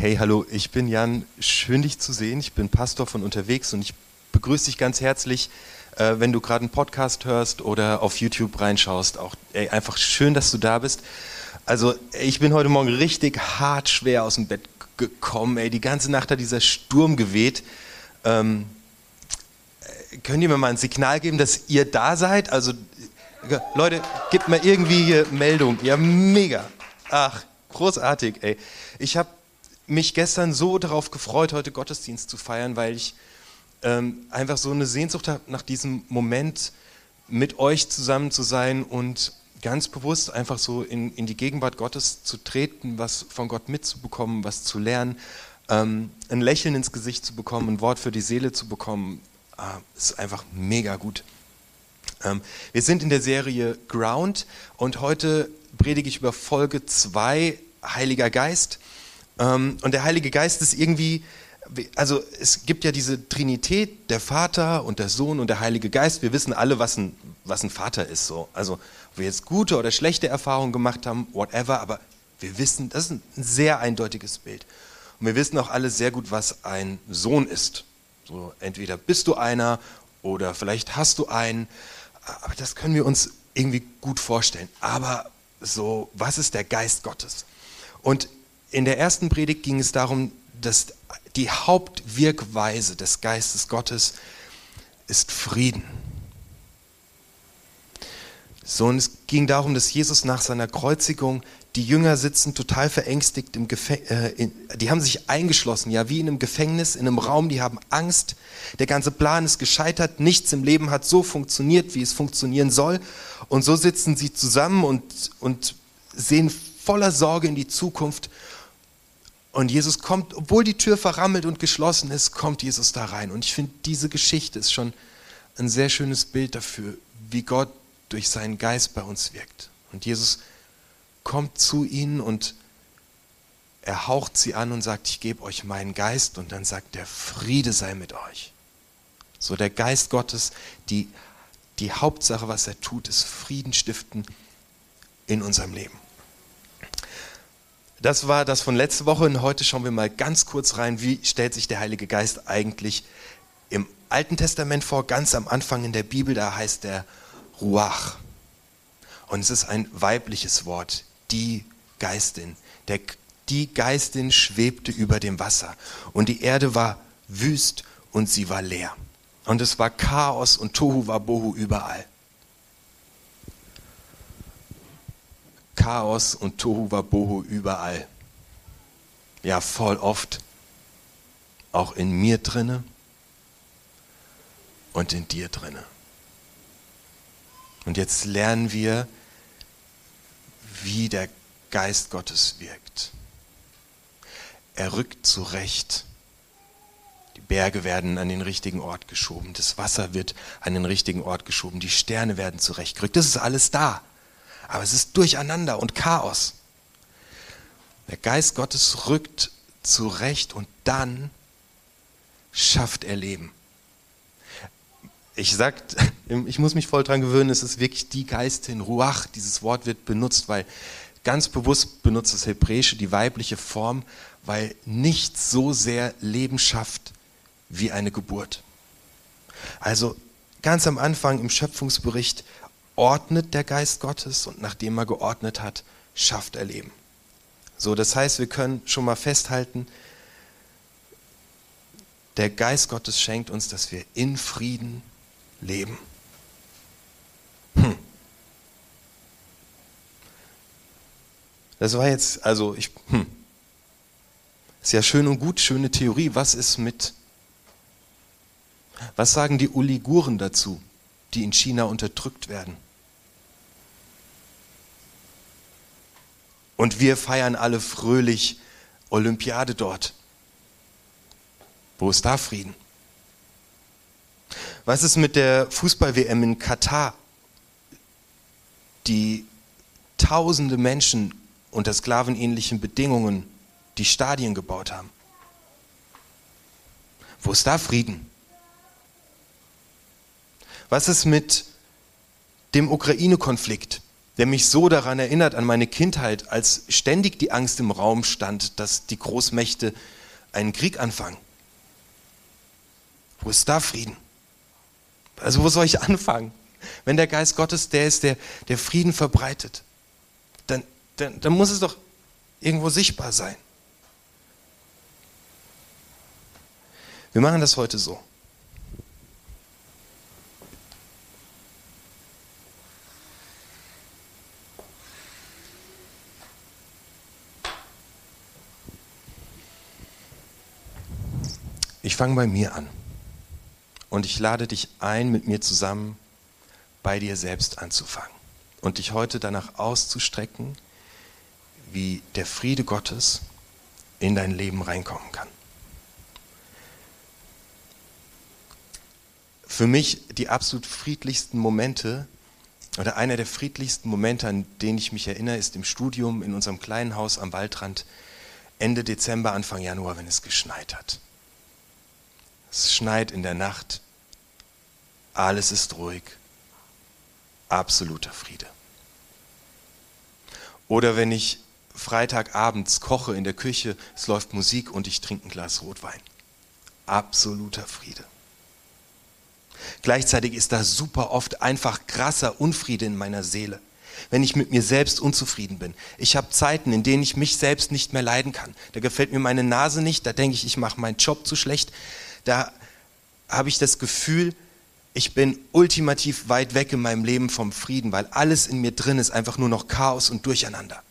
Hey, hallo, ich bin Jan. Schön, dich zu sehen. Ich bin Pastor von unterwegs und ich begrüße dich ganz herzlich, äh, wenn du gerade einen Podcast hörst oder auf YouTube reinschaust. Auch ey, einfach schön, dass du da bist. Also, ich bin heute Morgen richtig hart schwer aus dem Bett gekommen. Ey, die ganze Nacht hat dieser Sturm geweht. Ähm, äh, könnt ihr mir mal ein Signal geben, dass ihr da seid? Also, Leute, gebt mir irgendwie hier Meldung. Ja, mega. Ach, großartig, ey. Ich habe mich gestern so darauf gefreut, heute Gottesdienst zu feiern, weil ich ähm, einfach so eine Sehnsucht habe nach diesem Moment, mit euch zusammen zu sein und ganz bewusst einfach so in, in die Gegenwart Gottes zu treten, was von Gott mitzubekommen, was zu lernen, ähm, ein Lächeln ins Gesicht zu bekommen, ein Wort für die Seele zu bekommen, ah, ist einfach mega gut. Ähm, wir sind in der Serie Ground und heute predige ich über Folge 2, Heiliger Geist. Ähm, und der Heilige Geist ist irgendwie, also es gibt ja diese Trinität, der Vater und der Sohn und der Heilige Geist. Wir wissen alle, was ein, was ein Vater ist. So. Also ob wir jetzt gute oder schlechte Erfahrungen gemacht haben, whatever, aber wir wissen, das ist ein sehr eindeutiges Bild. Und wir wissen auch alle sehr gut, was ein Sohn ist. So, entweder bist du einer oder vielleicht hast du einen, aber das können wir uns irgendwie gut vorstellen. Aber so, was ist der Geist Gottes? Und in der ersten Predigt ging es darum, dass die Hauptwirkweise des Geistes Gottes ist Frieden. So, und es ging darum, dass Jesus nach seiner Kreuzigung, die Jünger sitzen total verängstigt im äh, die haben sich eingeschlossen, ja, wie in einem Gefängnis, in einem Raum, die haben Angst, der ganze Plan ist gescheitert, nichts im Leben hat so funktioniert, wie es funktionieren soll. Und so sitzen sie zusammen und, und sehen voller Sorge in die Zukunft und Jesus kommt, obwohl die Tür verrammelt und geschlossen ist, kommt Jesus da rein. Und ich finde, diese Geschichte ist schon ein sehr schönes Bild dafür, wie Gott durch seinen Geist bei uns wirkt. Und Jesus kommt zu ihnen und er haucht sie an und sagt, ich gebe euch meinen Geist. Und dann sagt der Friede sei mit euch. So der Geist Gottes, die, die Hauptsache, was er tut, ist Frieden stiften in unserem Leben. Das war das von letzter Woche und heute schauen wir mal ganz kurz rein, wie stellt sich der Heilige Geist eigentlich im Alten Testament vor, ganz am Anfang in der Bibel, da heißt der Ruach. Und es ist ein weibliches Wort, die Geistin. Der, die Geistin schwebte über dem Wasser und die Erde war wüst und sie war leer. Und es war Chaos und Tohu Wabohu überall. Chaos und Tohu Wabohu überall. Ja, voll oft. Auch in mir drinne und in dir drinne. Und jetzt lernen wir, wie der Geist Gottes wirkt. Er rückt zurecht. Die Berge werden an den richtigen Ort geschoben. Das Wasser wird an den richtigen Ort geschoben. Die Sterne werden zurechtgerückt. Das ist alles da aber es ist Durcheinander und Chaos. Der Geist Gottes rückt zurecht und dann schafft er Leben. Ich sag, ich muss mich voll dran gewöhnen, es ist wirklich die Geistin, Ruach, dieses Wort wird benutzt, weil ganz bewusst benutzt das Hebräische die weibliche Form, weil nichts so sehr Leben schafft wie eine Geburt. Also ganz am Anfang im Schöpfungsbericht ordnet der Geist Gottes und nachdem er geordnet hat, schafft er Leben. So, das heißt, wir können schon mal festhalten, der Geist Gottes schenkt uns, dass wir in Frieden leben. Hm. Das war jetzt, also ich, hm. Ist ja schön und gut, schöne Theorie. Was ist mit, was sagen die Uliguren dazu, die in China unterdrückt werden? Und wir feiern alle fröhlich Olympiade dort. Wo ist da Frieden? Was ist mit der Fußball-WM in Katar, die tausende Menschen unter sklavenähnlichen Bedingungen die Stadien gebaut haben? Wo ist da Frieden? Was ist mit dem Ukraine-Konflikt? Der mich so daran erinnert an meine Kindheit, als ständig die Angst im Raum stand, dass die Großmächte einen Krieg anfangen. Wo ist da Frieden? Also wo soll ich anfangen? Wenn der Geist Gottes der ist, der, der Frieden verbreitet, dann, dann, dann muss es doch irgendwo sichtbar sein. Wir machen das heute so. Ich fange bei mir an und ich lade dich ein, mit mir zusammen bei dir selbst anzufangen und dich heute danach auszustrecken, wie der Friede Gottes in dein Leben reinkommen kann. Für mich die absolut friedlichsten Momente oder einer der friedlichsten Momente, an den ich mich erinnere, ist im Studium in unserem kleinen Haus am Waldrand Ende Dezember, Anfang Januar, wenn es geschneit hat. Es schneit in der Nacht, alles ist ruhig, absoluter Friede. Oder wenn ich Freitagabends koche in der Küche, es läuft Musik und ich trinke ein Glas Rotwein. Absoluter Friede. Gleichzeitig ist da super oft einfach krasser Unfriede in meiner Seele, wenn ich mit mir selbst unzufrieden bin. Ich habe Zeiten, in denen ich mich selbst nicht mehr leiden kann. Da gefällt mir meine Nase nicht, da denke ich, ich mache meinen Job zu schlecht. Da habe ich das Gefühl, ich bin ultimativ weit weg in meinem Leben vom Frieden, weil alles in mir drin ist einfach nur noch Chaos und Durcheinander.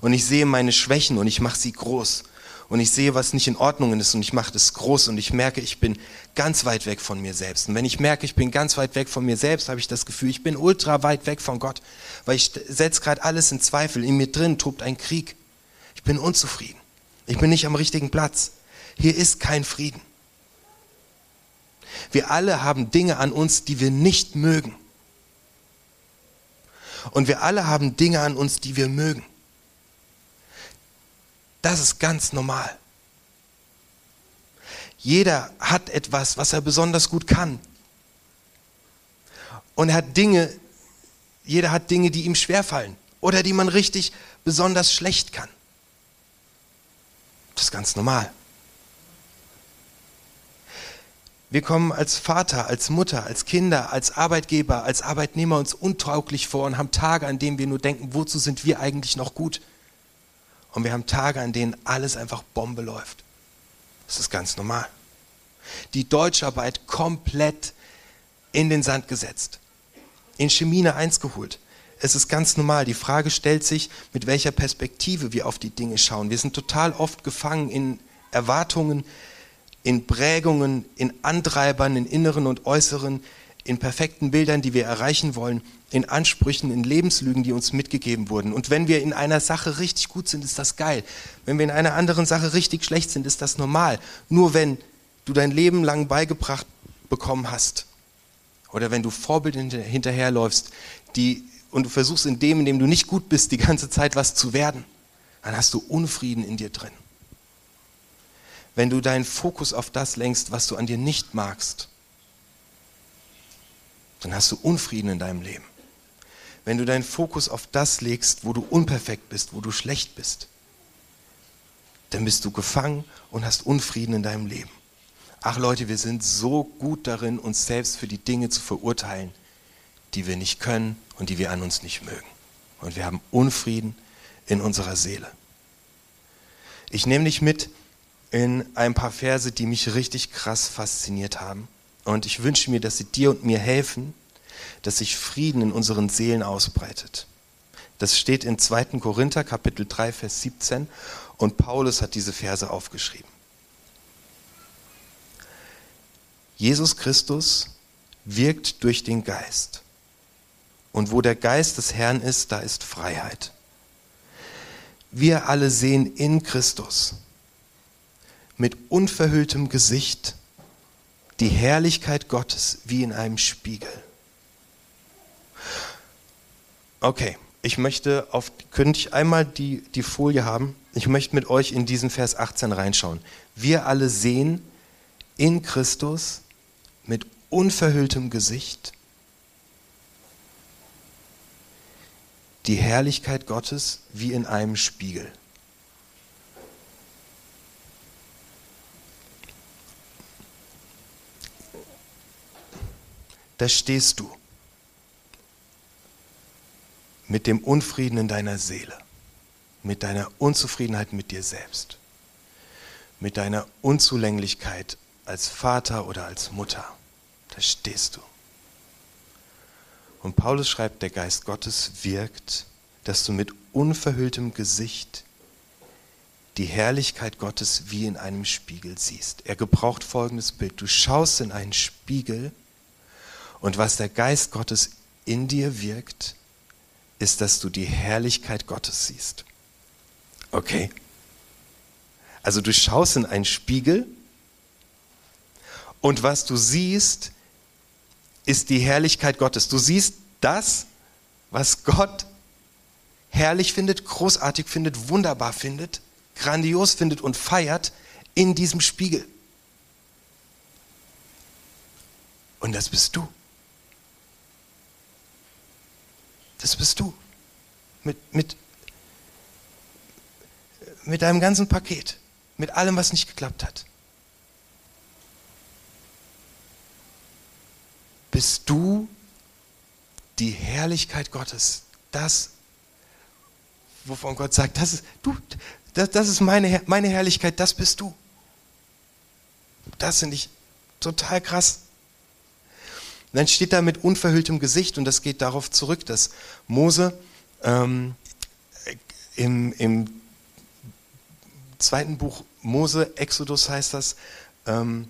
Und ich sehe meine Schwächen und ich mache sie groß. Und ich sehe, was nicht in Ordnung ist und ich mache das groß und ich merke, ich bin ganz weit weg von mir selbst. Und wenn ich merke, ich bin ganz weit weg von mir selbst, habe ich das Gefühl, ich bin ultra weit weg von Gott, weil ich setze gerade alles in Zweifel. In mir drin tobt ein Krieg. Ich bin unzufrieden. Ich bin nicht am richtigen Platz. Hier ist kein Frieden. Wir alle haben Dinge an uns, die wir nicht mögen. Und wir alle haben Dinge an uns, die wir mögen. Das ist ganz normal. Jeder hat etwas, was er besonders gut kann. Und er hat Dinge, jeder hat Dinge, die ihm schwerfallen oder die man richtig besonders schlecht kann. Das ist ganz normal. Wir kommen als Vater, als Mutter, als Kinder, als Arbeitgeber, als Arbeitnehmer uns untauglich vor und haben Tage, an denen wir nur denken, wozu sind wir eigentlich noch gut? Und wir haben Tage, an denen alles einfach Bombe läuft. Das ist ganz normal. Die Deutscharbeit komplett in den Sand gesetzt. In Chemine 1 geholt. Es ist ganz normal. Die Frage stellt sich, mit welcher Perspektive wir auf die Dinge schauen. Wir sind total oft gefangen in Erwartungen, in Prägungen, in Antreibern, in inneren und äußeren, in perfekten Bildern, die wir erreichen wollen, in Ansprüchen, in Lebenslügen, die uns mitgegeben wurden. Und wenn wir in einer Sache richtig gut sind, ist das geil. Wenn wir in einer anderen Sache richtig schlecht sind, ist das normal. Nur wenn du dein Leben lang beigebracht bekommen hast oder wenn du Vorbild hinterherläufst die, und du versuchst in dem, in dem du nicht gut bist, die ganze Zeit was zu werden, dann hast du Unfrieden in dir drin wenn du deinen Fokus auf das lenkst, was du an dir nicht magst, dann hast du Unfrieden in deinem Leben. Wenn du deinen Fokus auf das legst, wo du unperfekt bist, wo du schlecht bist, dann bist du gefangen und hast Unfrieden in deinem Leben. Ach Leute, wir sind so gut darin, uns selbst für die Dinge zu verurteilen, die wir nicht können und die wir an uns nicht mögen. Und wir haben Unfrieden in unserer Seele. Ich nehme dich mit in ein paar Verse, die mich richtig krass fasziniert haben. Und ich wünsche mir, dass sie dir und mir helfen, dass sich Frieden in unseren Seelen ausbreitet. Das steht in 2. Korinther Kapitel 3, Vers 17 und Paulus hat diese Verse aufgeschrieben. Jesus Christus wirkt durch den Geist. Und wo der Geist des Herrn ist, da ist Freiheit. Wir alle sehen in Christus mit unverhülltem Gesicht die Herrlichkeit Gottes wie in einem Spiegel. Okay, ich möchte auf, könnte ich einmal die, die Folie haben? Ich möchte mit euch in diesen Vers 18 reinschauen. Wir alle sehen in Christus mit unverhülltem Gesicht die Herrlichkeit Gottes wie in einem Spiegel. Da stehst du mit dem Unfrieden in deiner Seele, mit deiner Unzufriedenheit mit dir selbst, mit deiner Unzulänglichkeit als Vater oder als Mutter. Da stehst du. Und Paulus schreibt, der Geist Gottes wirkt, dass du mit unverhülltem Gesicht die Herrlichkeit Gottes wie in einem Spiegel siehst. Er gebraucht folgendes Bild. Du schaust in einen Spiegel und was der Geist Gottes in dir wirkt, ist, dass du die Herrlichkeit Gottes siehst. Okay? Also du schaust in einen Spiegel und was du siehst, ist die Herrlichkeit Gottes. Du siehst das, was Gott herrlich findet, großartig findet, wunderbar findet, grandios findet und feiert in diesem Spiegel. Und das bist du. Das bist du. Mit, mit, mit deinem ganzen Paket. Mit allem, was nicht geklappt hat. bist du die Herrlichkeit Gottes. Das, wovon Gott sagt, das ist, du, das, das ist meine, meine Herrlichkeit, das bist du. Das finde ich total krass. Und dann steht da mit unverhülltem Gesicht und das geht darauf zurück, dass Mose ähm, im, im zweiten Buch Mose, Exodus heißt das, ähm,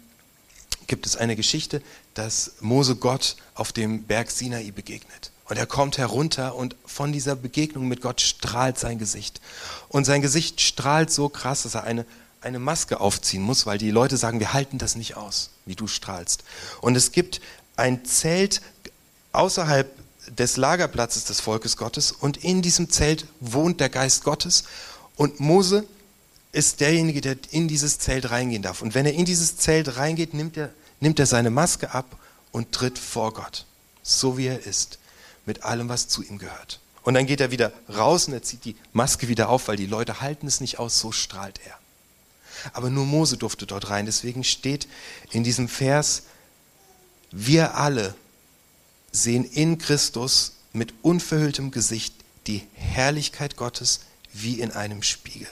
gibt es eine Geschichte, dass Mose Gott auf dem Berg Sinai begegnet. Und er kommt herunter und von dieser Begegnung mit Gott strahlt sein Gesicht. Und sein Gesicht strahlt so krass, dass er eine, eine Maske aufziehen muss, weil die Leute sagen, wir halten das nicht aus, wie du strahlst. Und es gibt ein Zelt außerhalb des Lagerplatzes des Volkes Gottes und in diesem Zelt wohnt der Geist Gottes und Mose ist derjenige, der in dieses Zelt reingehen darf. Und wenn er in dieses Zelt reingeht, nimmt er, nimmt er seine Maske ab und tritt vor Gott, so wie er ist, mit allem, was zu ihm gehört. Und dann geht er wieder raus und er zieht die Maske wieder auf, weil die Leute halten es nicht aus, so strahlt er. Aber nur Mose durfte dort rein. Deswegen steht in diesem Vers, wir alle sehen in Christus mit unverhülltem Gesicht die Herrlichkeit Gottes wie in einem Spiegel.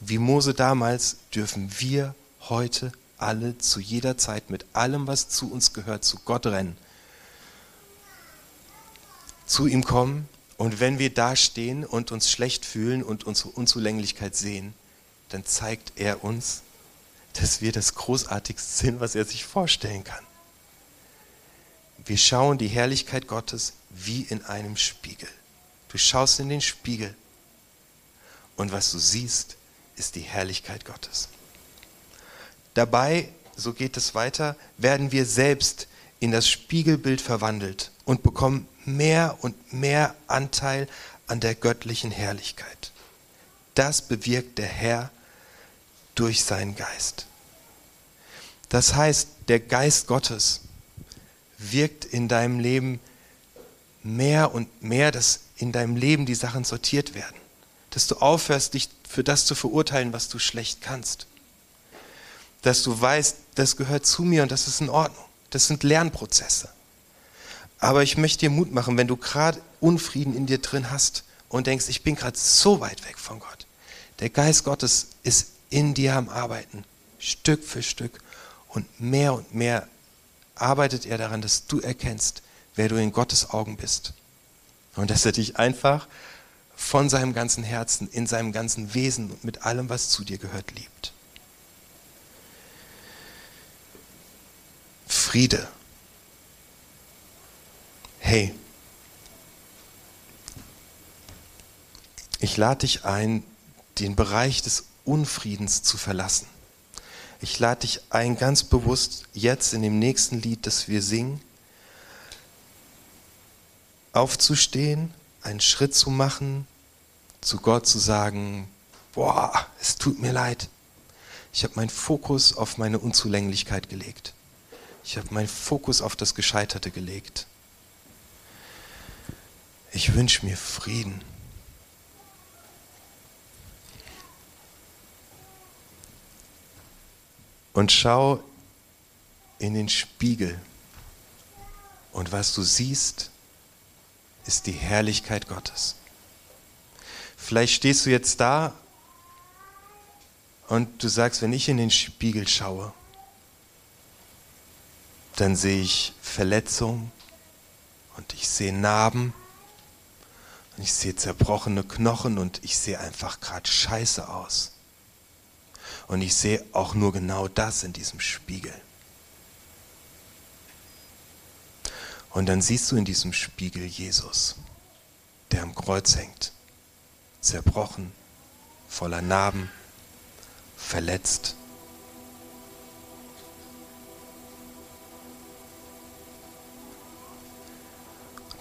Wie Mose damals dürfen wir heute alle zu jeder Zeit mit allem, was zu uns gehört, zu Gott rennen. Zu ihm kommen und wenn wir da stehen und uns schlecht fühlen und unsere Unzulänglichkeit sehen, dann zeigt er uns, dass wir das Großartigste sind, was er sich vorstellen kann. Wir schauen die Herrlichkeit Gottes wie in einem Spiegel. Du schaust in den Spiegel und was du siehst, ist die Herrlichkeit Gottes. Dabei, so geht es weiter, werden wir selbst in das Spiegelbild verwandelt und bekommen mehr und mehr Anteil an der göttlichen Herrlichkeit. Das bewirkt der Herr durch seinen Geist. Das heißt, der Geist Gottes wirkt in deinem Leben mehr und mehr, dass in deinem Leben die Sachen sortiert werden. Dass du aufhörst, dich für das zu verurteilen, was du schlecht kannst. Dass du weißt, das gehört zu mir und das ist in Ordnung. Das sind Lernprozesse. Aber ich möchte dir Mut machen, wenn du gerade Unfrieden in dir drin hast und denkst, ich bin gerade so weit weg von Gott. Der Geist Gottes ist in dir am Arbeiten, Stück für Stück. Und mehr und mehr arbeitet er daran, dass du erkennst, wer du in Gottes Augen bist. Und dass er dich einfach von seinem ganzen Herzen, in seinem ganzen Wesen und mit allem, was zu dir gehört, liebt. Friede. Hey, ich lade dich ein, den Bereich des Unfriedens zu verlassen. Ich lade dich ein, ganz bewusst jetzt in dem nächsten Lied, das wir singen, aufzustehen einen Schritt zu machen, zu Gott zu sagen, boah, es tut mir leid. Ich habe meinen Fokus auf meine Unzulänglichkeit gelegt. Ich habe meinen Fokus auf das Gescheiterte gelegt. Ich wünsche mir Frieden. Und schau in den Spiegel. Und was du siehst, ist die Herrlichkeit Gottes. Vielleicht stehst du jetzt da und du sagst, wenn ich in den Spiegel schaue, dann sehe ich Verletzungen und ich sehe Narben und ich sehe zerbrochene Knochen und ich sehe einfach gerade scheiße aus. Und ich sehe auch nur genau das in diesem Spiegel. Und dann siehst du in diesem Spiegel Jesus, der am Kreuz hängt, zerbrochen, voller Narben, verletzt.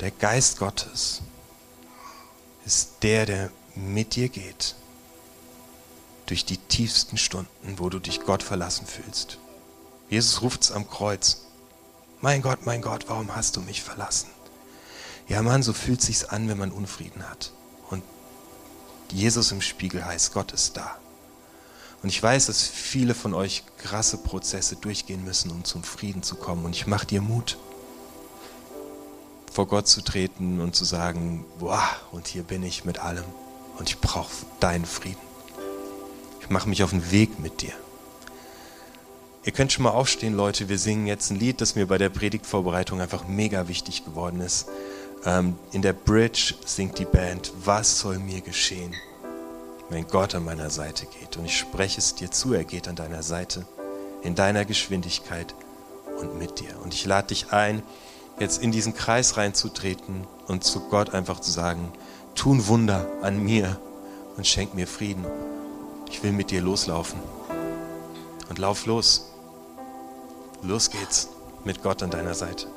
Der Geist Gottes ist der, der mit dir geht durch die tiefsten Stunden, wo du dich Gott verlassen fühlst. Jesus ruft es am Kreuz. Mein Gott, mein Gott, warum hast du mich verlassen? Ja, Mann, so fühlt sich's an, wenn man Unfrieden hat. Und Jesus im Spiegel heißt, Gott ist da. Und ich weiß, dass viele von euch krasse Prozesse durchgehen müssen, um zum Frieden zu kommen. Und ich mache dir Mut, vor Gott zu treten und zu sagen, boah, und hier bin ich mit allem. Und ich brauche deinen Frieden. Ich mache mich auf den Weg mit dir. Ihr könnt schon mal aufstehen, Leute. Wir singen jetzt ein Lied, das mir bei der Predigtvorbereitung einfach mega wichtig geworden ist. Ähm, in der Bridge singt die Band, was soll mir geschehen, wenn Gott an meiner Seite geht? Und ich spreche es dir zu, er geht an deiner Seite, in deiner Geschwindigkeit und mit dir. Und ich lade dich ein, jetzt in diesen Kreis reinzutreten und zu Gott einfach zu sagen, tun Wunder an mir und schenk mir Frieden. Ich will mit dir loslaufen. Und lauf los. Los geht's mit Gott an deiner Seite.